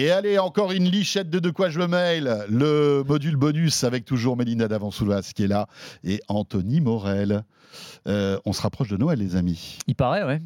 Et allez, encore une lichette de De quoi je me mail. Le module bonus avec toujours Mélina Davansoulas qui est là et Anthony Morel. Euh, on se rapproche de Noël, les amis. Il paraît, ouais.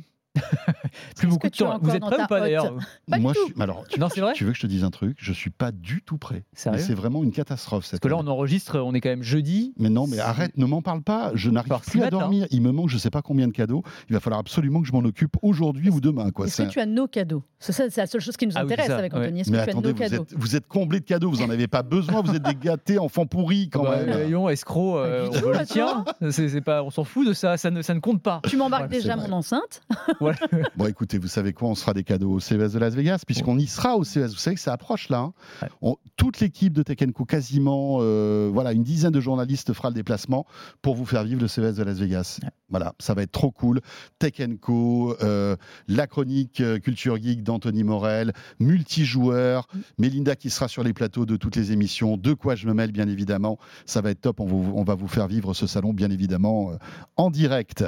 Plus beaucoup de temps. Vous êtes prêt ou pas d'ailleurs Moi, je suis... alors, tu, non, c'est vrai. Tu veux que je te dise un truc? Je suis pas du tout prêt. Sérieux c'est vraiment une catastrophe. Parce que là, on enregistre, on est quand même jeudi. Mais non, mais arrête, ne m'en parle pas. Je n'arrive plus à dormir. Il me manque, je sais pas combien de cadeaux. Il va falloir absolument que je m'en occupe aujourd'hui ou demain. Est-ce que tu as nos cadeaux? C'est la seule chose qui nous Ah oui, intéresse ça, avec ouais. Anthony. Est-ce que Mais tu as attendez, nos vous cadeaux? êtes, vous êtes comblés de cadeaux. Vous en avez pas besoin. Vous êtes des gâtés, enfants pourris quand Bah, même. Lyon, escroc, euh, Pas du on. C'est, c'est s'en fout de ça, ça ne, ça ne compte pas. Tu m'embarques Ouais, déjà c'est mon enceinte. Bon, écoutez, vous savez quoi On se fera des cadeaux au CES de Las Vegas, puisqu'on y sera au CES. Vous savez que ça approche là. hein. Ouais. On- toute l'équipe de Tech Co, quasiment, euh, voilà, une dizaine de journalistes fera le déplacement pour vous faire vivre le CES de Las Vegas. Voilà, ça va être trop cool. Tech Co, euh, la chronique euh, Culture Geek d'Anthony Morel, multijoueur, Mélinda qui sera sur les plateaux de toutes les émissions, de quoi je me mêle bien évidemment. Ça va être top. On, vous- on va vous faire vivre ce salon bien évidemment euh, en direct.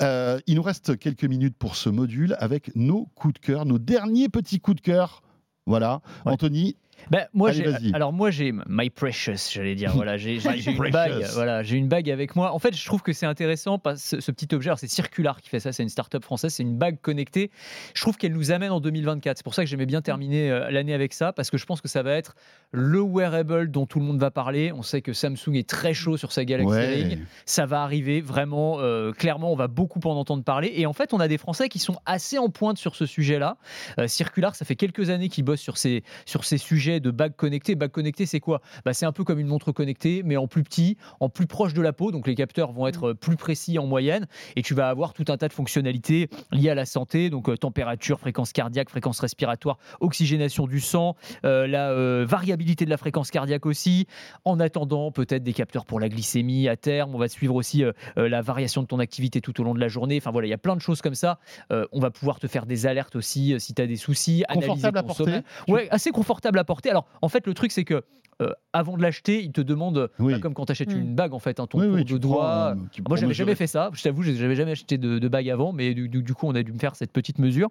Il nous reste quelques minutes pour ce module avec nos coups de cœur, nos derniers petits coups de cœur. Voilà, Ouais. Anthony, Ben, moi, Allez, j'ai, alors moi j'ai my precious, j'allais dire. Voilà, j'ai, j'ai- My j'ai une bague. Voilà, j'ai une bague avec moi. En fait, je trouve que c'est intéressant parce ce, ce petit objet. alors, c'est Circular qui fait ça. C'est une start-up française. C'est une bague connectée. Je trouve qu'elle nous amène en 2024. C'est pour ça que j'aimais bien terminer euh, l'année avec ça parce que je pense que ça va être le wearable dont tout le monde va parler. On sait que Samsung est très chaud sur sa Galaxy ouais. Ring. Ça va arriver vraiment. euh, clairement, on va beaucoup en entendre parler. Et en fait, on a des Français qui sont assez en pointe sur ce sujet-là. Euh, Circular, ça fait quelques années qu'ils bossent sur ces, sur ces sujets de bagues connectées. Bague connectée, c'est quoi? Bah, C'est un peu comme une montre connectée, mais en plus petit, en plus proche de la peau. Donc les capteurs vont être euh, plus précis en moyenne. Et tu vas avoir tout un tas de fonctionnalités liées à la santé. Donc euh, température, fréquence cardiaque, fréquence respiratoire, oxygénation du sang, euh, la euh, variabilité de la fréquence cardiaque aussi. En attendant, peut-être des capteurs pour la glycémie à terme. On va suivre aussi la variation de ton activité tout au long de la journée. Enfin voilà, il y a plein de choses comme ça. On va pouvoir te faire des alertes aussi si tu as des soucis. analyser ton porter sommeil. Ouais, assez confortable à porter. Alors, en fait, le truc, c'est que euh, avant de l'acheter, ils te demandent, Oui. bah, comme quand tu achètes Mm. une bague, en fait, hein, ton Oui, tour oui, de doigt. prends, euh, tu- Moi, j'avais jamais fait ça. Je t'avoue, j'avais jamais acheté de, de bague avant, mais du, du- du coup, on a dû me faire cette petite mesure.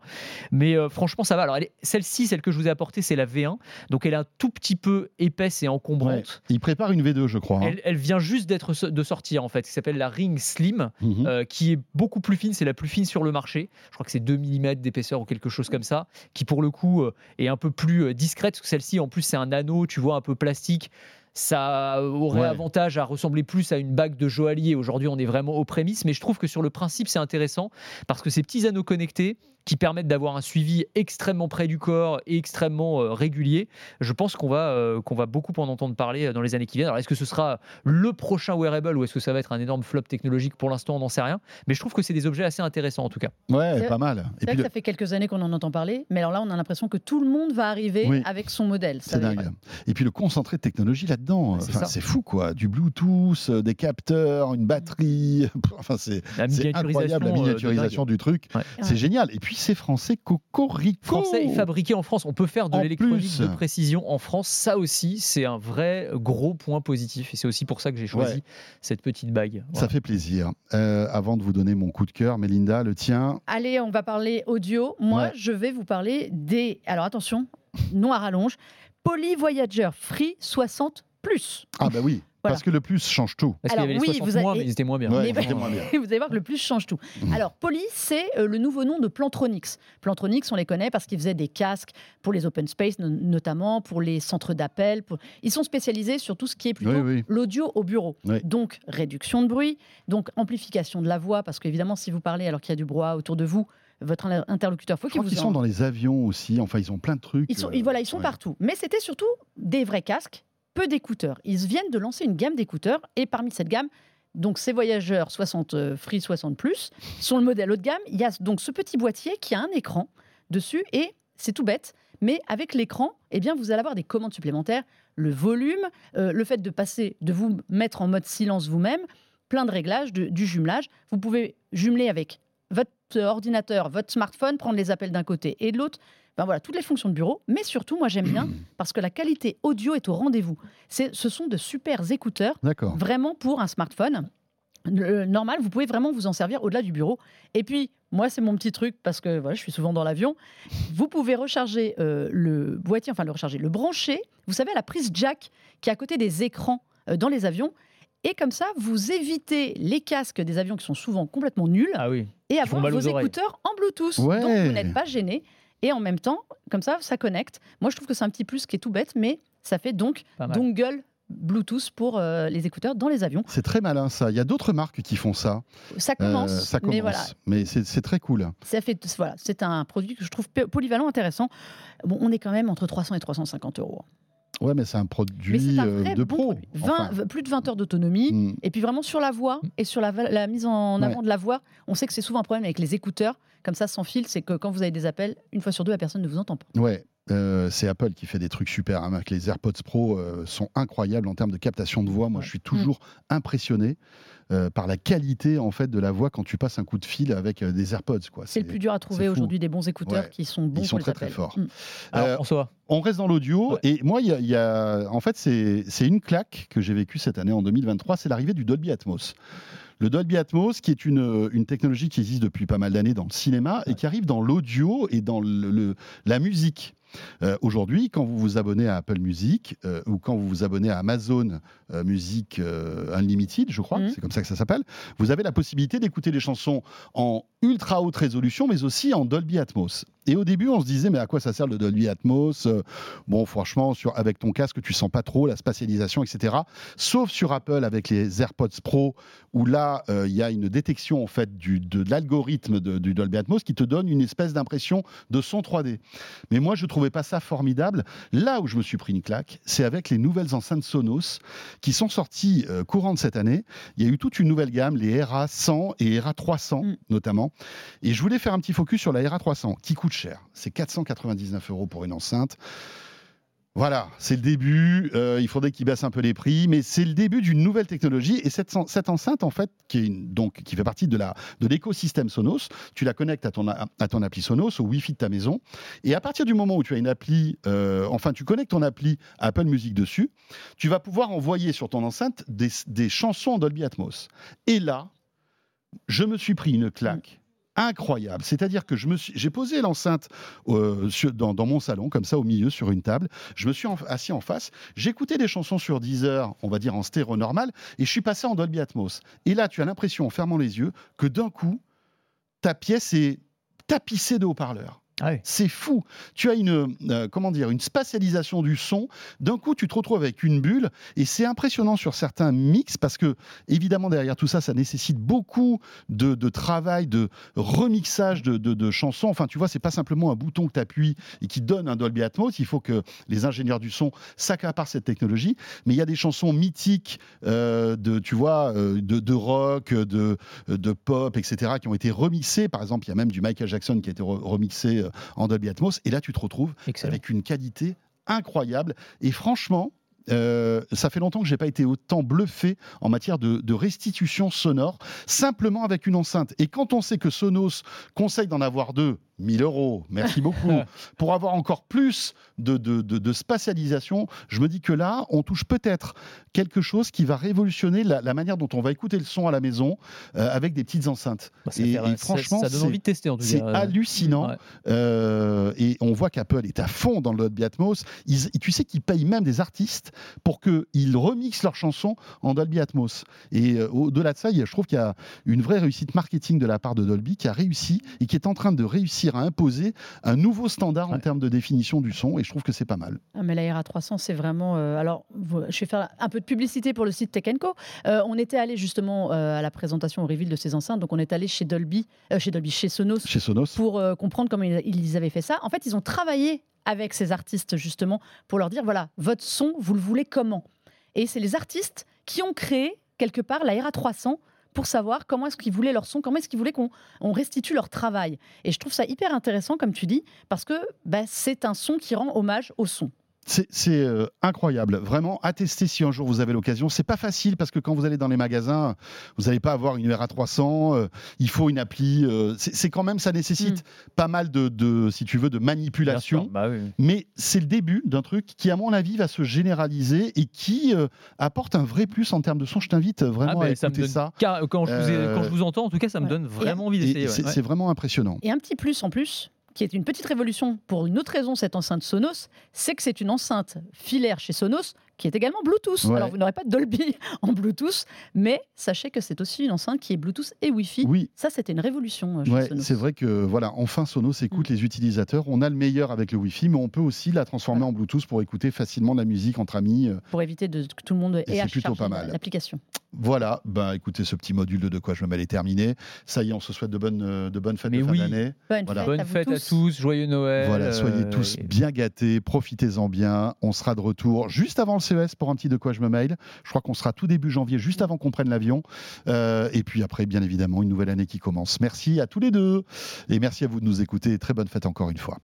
Mais euh, franchement, ça va. Alors, celle-ci, celle que je vous ai apportée, c'est la V1. Donc, elle est un tout petit peu épaisse et Ouais. encombrante. Il prépare une V2, je crois. hein. Elle, elle vient juste d'être de sortir, en fait, qui s'appelle la Ring Slim. Mhm. Euh, qui est beaucoup plus fine, c'est la plus fine sur le marché. Je crois que c'est 2 mm d'épaisseur ou quelque chose comme ça, qui pour le coup euh, est un peu plus euh, discrète, parce que celle-ci en plus c'est un anneau, tu vois, un peu plastique. Ça aurait Ouais. avantage à ressembler plus à une bague de joaillier. Aujourd'hui, on est vraiment aux prémices, mais je trouve que sur le principe, c'est intéressant parce que ces petits anneaux connectés qui permettent d'avoir un suivi extrêmement près du corps et extrêmement euh, régulier, je pense qu'on va, euh, qu'on va beaucoup en entendre parler euh, dans les années qui viennent. Alors, est-ce que ce sera le prochain wearable ou est-ce que ça va être un énorme flop technologique? Pour l'instant, on n'en sait rien. Mais je trouve que c'est des objets assez intéressants en tout cas. Ouais, pas mal. C'est vrai que ça fait quelques années qu'on en entend parler, mais alors là, on a l'impression que tout le monde va arriver Oui. avec son modèle. Ça C'est dingue. Et puis le concentré de technologie là-dedans, C'est enfin, ça. c'est fou quoi. Du Bluetooth, euh, des capteurs, une batterie. Enfin, c'est La c'est miniaturisation, incroyable la euh, miniaturisation du truc. Ouais. C'est génial. Et puis c'est français, Cocorico. Français et fabriqué en France. On peut faire de l'électronique de précision en France. Ça aussi, c'est un vrai gros point positif. Et c'est aussi pour ça que j'ai choisi Ouais. cette petite bague. Ça fait plaisir. Euh, avant de vous donner mon coup de cœur, Mélinda, le tien. Allez, on va parler audio. Moi, Ouais. je vais vous parler des. Alors attention, nom à rallonge. Poly Voyager Free 60 plus. Ah bah oui, Voilà. parce que le plus change tout. Parce qu'il y Alors avait les oui, 60 vous avez- mois, mais ils étaient moins bien. Ouais, Mais- c'était moins bien. Vous allez voir que le plus change tout. Mhm. Alors, Poly, c'est euh, le nouveau nom de Plantronics. Plantronics, on les connaît parce qu'ils faisaient des casques pour les open space, no- notamment pour les centres d'appel. pour- Ils sont spécialisés sur tout ce qui est plutôt Oui, oui. l'audio au bureau. Oui. Donc, réduction de bruit, donc amplification de la voix, parce qu'évidemment, si vous parlez alors qu'il y a du brouhaha autour de vous, votre in- interlocuteur, faut qu'il vous en- sont dans les avions aussi. Enfin, ils ont plein de trucs. ils sont, euh, ils- voilà, ils sont ouais. partout. Mais c'était surtout des vrais casques, peu d'écouteurs. Ils viennent de lancer une gamme d'écouteurs et parmi cette gamme, donc ces voyageurs 60 euh, Free 60 Plus sont le modèle haut de gamme. Il y a donc ce petit boîtier qui a un écran dessus et c'est tout bête. Mais avec l'écran, eh bien, vous allez avoir des commandes supplémentaires, le volume, euh, le fait de passer, de vous mettre en mode silence vous-même, plein de réglages, de- du jumelage. Vous pouvez jumeler avec votre ordinateur, votre smartphone, prendre les appels d'un côté et de l'autre. Ben voilà, toutes les fonctions de bureau. Mais surtout, moi j'aime bien parce que la qualité audio est au rendez-vous. Ce sont de super écouteurs, vraiment pour un smartphone. Le normal, vous pouvez vraiment vous en servir au-delà du bureau. Et puis, moi, c'est mon petit truc parce que voilà, je suis souvent dans l'avion. Vous pouvez recharger euh, le boîtier, enfin le recharger, le brancher. Vous savez, à la prise jack qui est à côté des écrans euh, dans les avions. Et comme ça, vous évitez les casques des avions qui sont souvent complètement nuls Ah oui. et avoir vos écouteurs en Bluetooth. Ouais. Donc vous n'êtes pas gêné. Et en même temps, comme ça, ça connecte. Moi, je trouve que c'est un petit plus qui est tout bête, mais ça fait donc dongle Bluetooth pour euh, les écouteurs dans les avions. C'est très malin ça. Il y a d'autres marques qui font ça. Ça Euh, commence, ça commence. mais voilà, Mais c'est très cool. ça fait voilà, c'est un produit que je trouve polyvalent, intéressant. Bon, on est quand même entre 300 et 350 euros. Ouais, mais c'est un produit c'est un vrai de bon pro. produit. 20 Enfin, plus de 20 heures d'autonomie. mm. Et puis vraiment sur la voix et sur la, mise en Ouais. avant de la voix, on sait que c'est souvent un problème avec les écouteurs. Comme ça, sans fil, c'est que quand vous avez des appels, une fois sur deux, la personne ne vous entend pas. Ouais, euh, c'est Apple qui fait des trucs super. hein. Les AirPods Pro euh, sont incroyables en termes de captation de voix. Moi, je suis toujours impressionné euh, par la qualité en fait de la voix quand tu passes un coup de fil avec euh, des AirPods. Quoi. C'est le plus dur à trouver aujourd'hui des bons écouteurs Ouais. qui sont bons Ils sont pour très, les très forts. Mm. Alors Euh, François, On reste dans l'audio Ouais. et moi, il y a, il y a- en fait, c'est c'est une claque que j'ai vécue cette année en 2023, c'est l'arrivée du Dolby Atmos. Le Dolby Atmos, qui est une, une technologie qui existe depuis pas mal d'années dans le cinéma et qui arrive dans l'audio et dans le- le- la musique. Euh, Aujourd'hui, quand vous vous abonnez à Apple Music euh, ou quand vous vous abonnez à Amazon euh, Music Unlimited, je crois, Mhm. c'est comme ça que ça s'appelle, vous avez la possibilité d'écouter des chansons en ultra haute résolution, mais aussi en Dolby Atmos. Et au début, on se disait, mais à quoi ça sert le Dolby Atmos Bon, franchement, sur, avec ton casque, tu sens pas trop la spatialisation, etc. Sauf sur Apple avec les AirPods Pro, où là, euh, il y a une détection en fait du, de, de l'algorithme du Dolby Atmos qui te donne une espèce d'impression de son 3D. Mais moi, je trouvais pas ça formidable. Là où je me suis pris une claque, c'est avec les nouvelles enceintes Sonos qui sont sorties euh, courant de cette année. Il y a eu toute une nouvelle gamme, les RA 100 et RA 300 Mm. notamment. Et je voulais faire un petit focus sur la RA 300 qui coûte cher. C'est 499 euros pour une enceinte. Voilà, c'est le début. euh, il faudrait qu'ils baissent un peu les prix, mais c'est le début d'une nouvelle technologie. Et cette, cette enceinte, en fait, qui, est une- donc, qui fait partie de la de l'écosystème Sonos, tu la connectes à ton, à ton appli Sonos, au Wi-Fi de ta maison. Et à partir du moment où tu as une appli, euh, enfin, tu connectes ton appli à Apple Music dessus, tu vas pouvoir envoyer sur ton enceinte des, des chansons en Dolby Atmos. Et là, je me suis pris une claque. Incroyable. C'est-à-dire que je me j'ai posé l'enceinte euh, dans, dans mon salon, comme ça, au milieu, sur une table. Je me suis assis en face. J'écoutais des chansons sur Deezer, on va dire en stéréo normal, et je suis passé en Dolby Atmos. Et là, tu as l'impression, en fermant les yeux, que d'un coup, ta pièce est tapissée de haut-parleurs. C'est fou. Tu as une, euh, comment dire, une spatialisation du son. D'un coup, tu te retrouves avec une bulle et c'est impressionnant sur certains mix parce que, évidemment, derrière tout ça, ça nécessite beaucoup de, travail, de remixage de, chansons. Enfin, tu vois, c'est pas simplement un bouton que tu appuies et qui donne un Dolby Atmos. Il faut que les ingénieurs du son s'accaparent cette technologie. Mais il y a des chansons mythiques euh, de, tu vois, euh, de, rock, de, de pop, etc., qui ont été remixées. Par exemple, il y a même du Michael Jackson qui a été re- remixé en Dolby Atmos. Et là, tu te retrouves Excellent. avec une qualité incroyable. Et franchement, euh, ça fait longtemps que j'ai pas été autant bluffé en matière de, de restitution sonore, simplement avec une enceinte. Et quand on sait que Sonos conseille d'en avoir deux, 1000 euros, merci beaucoup, pour avoir encore plus de, de, de- de spatialisation, je me dis que là, on touche peut-être quelque chose qui va révolutionner la, la manière dont on va écouter le son à la maison euh, avec des petites enceintes. Bah, Et- franchement, ça donne envie de tester en tout C'est cas. hallucinant. Ouais. Euh, et on voit qu'Apple est à fond dans le Dolby Atmos. Ils- tu sais qu'ils payent même des artistes pour qu'ils remixent leurs chansons en Dolby Atmos. Et euh, au-delà de ça, il y a- je trouve qu'il y a une vraie réussite marketing de la part de Dolby qui a réussi et qui est en train de réussir à imposer un nouveau standard en termes de définition du son. Et je trouve que c'est pas mal. Ah, mais la RA300, c'est vraiment. euh, alors, je vais faire un peu de publicité pour le site Tech Co. Euh, on était allé justement euh, à la présentation au reveal de ces enceintes. Donc, on est allé chez Dolby, euh, chez Dolby, chez Sonos, Chez Sonos. pour euh, comprendre comment ils, ils avaient fait ça. En fait, ils ont travaillé avec ces artistes justement pour leur dire voilà, votre son, vous le voulez comment? Et c'est les artistes qui ont créé quelque part la RA300 pour savoir comment est-ce qu'ils voulaient leur son, comment est-ce qu'ils voulaient qu'on on restitue leur travail. Et je trouve ça hyper intéressant, comme tu dis, parce que bah, c'est un son qui rend hommage au son. C'est euh, incroyable, vraiment. Attestez si un jour vous avez l'occasion. C'est pas facile parce que quand vous allez dans les magasins, vous n'allez pas avoir une URA300. Euh, il faut une appli. Euh, c'est quand même, ça nécessite mm. pas mal de, si tu veux, de manipulation. Bah Mais c'est le début d'un truc qui, à mon avis, va se généraliser et qui apporte un vrai plus en termes de son. Je t'invite vraiment ah, à écouter ça. quand, je vous entends, en tout cas, ça me donne vraiment envie d'essayer. C'est vraiment impressionnant. Et un petit plus en plus, qui est une petite révolution pour une autre raison, cette enceinte Sonos, c'est que c'est une enceinte filaire chez Sonos qui est également Bluetooth. Alors vous n'aurez pas de Dolby en Bluetooth, mais sachez que c'est aussi une enceinte qui est Bluetooth et Wi-Fi. Oui. Ça, c'était une révolution euh, chez C'est vrai que voilà, enfin Sonos écoute mm. les utilisateurs. On a le meilleur avec le Wi-Fi, mais on peut aussi la transformer en Bluetooth pour écouter facilement de la musique entre amis. Euh. Pour éviter de, que tout le monde ait à plutôt pas mal. l'application. Voilà, ben écoutez, ce petit module de De quoi je me mêle est terminé. Ça y est, on se souhaite de bonnes, euh, de bonnes fêtes de fin d'année. Bonne, fête, à, tous, joyeux Noël. Voilà, soyez tous bien gâtés, profitez-en bien. On sera de retour juste avant le CES pour un petit De quoi je me mail. Je crois qu'on sera tout début janvier, juste avant qu'on prenne l'avion. Euh, et puis après, bien évidemment, une nouvelle année qui commence. Merci à tous les deux. Et merci à vous de nous écouter. Très bonne fête encore une fois.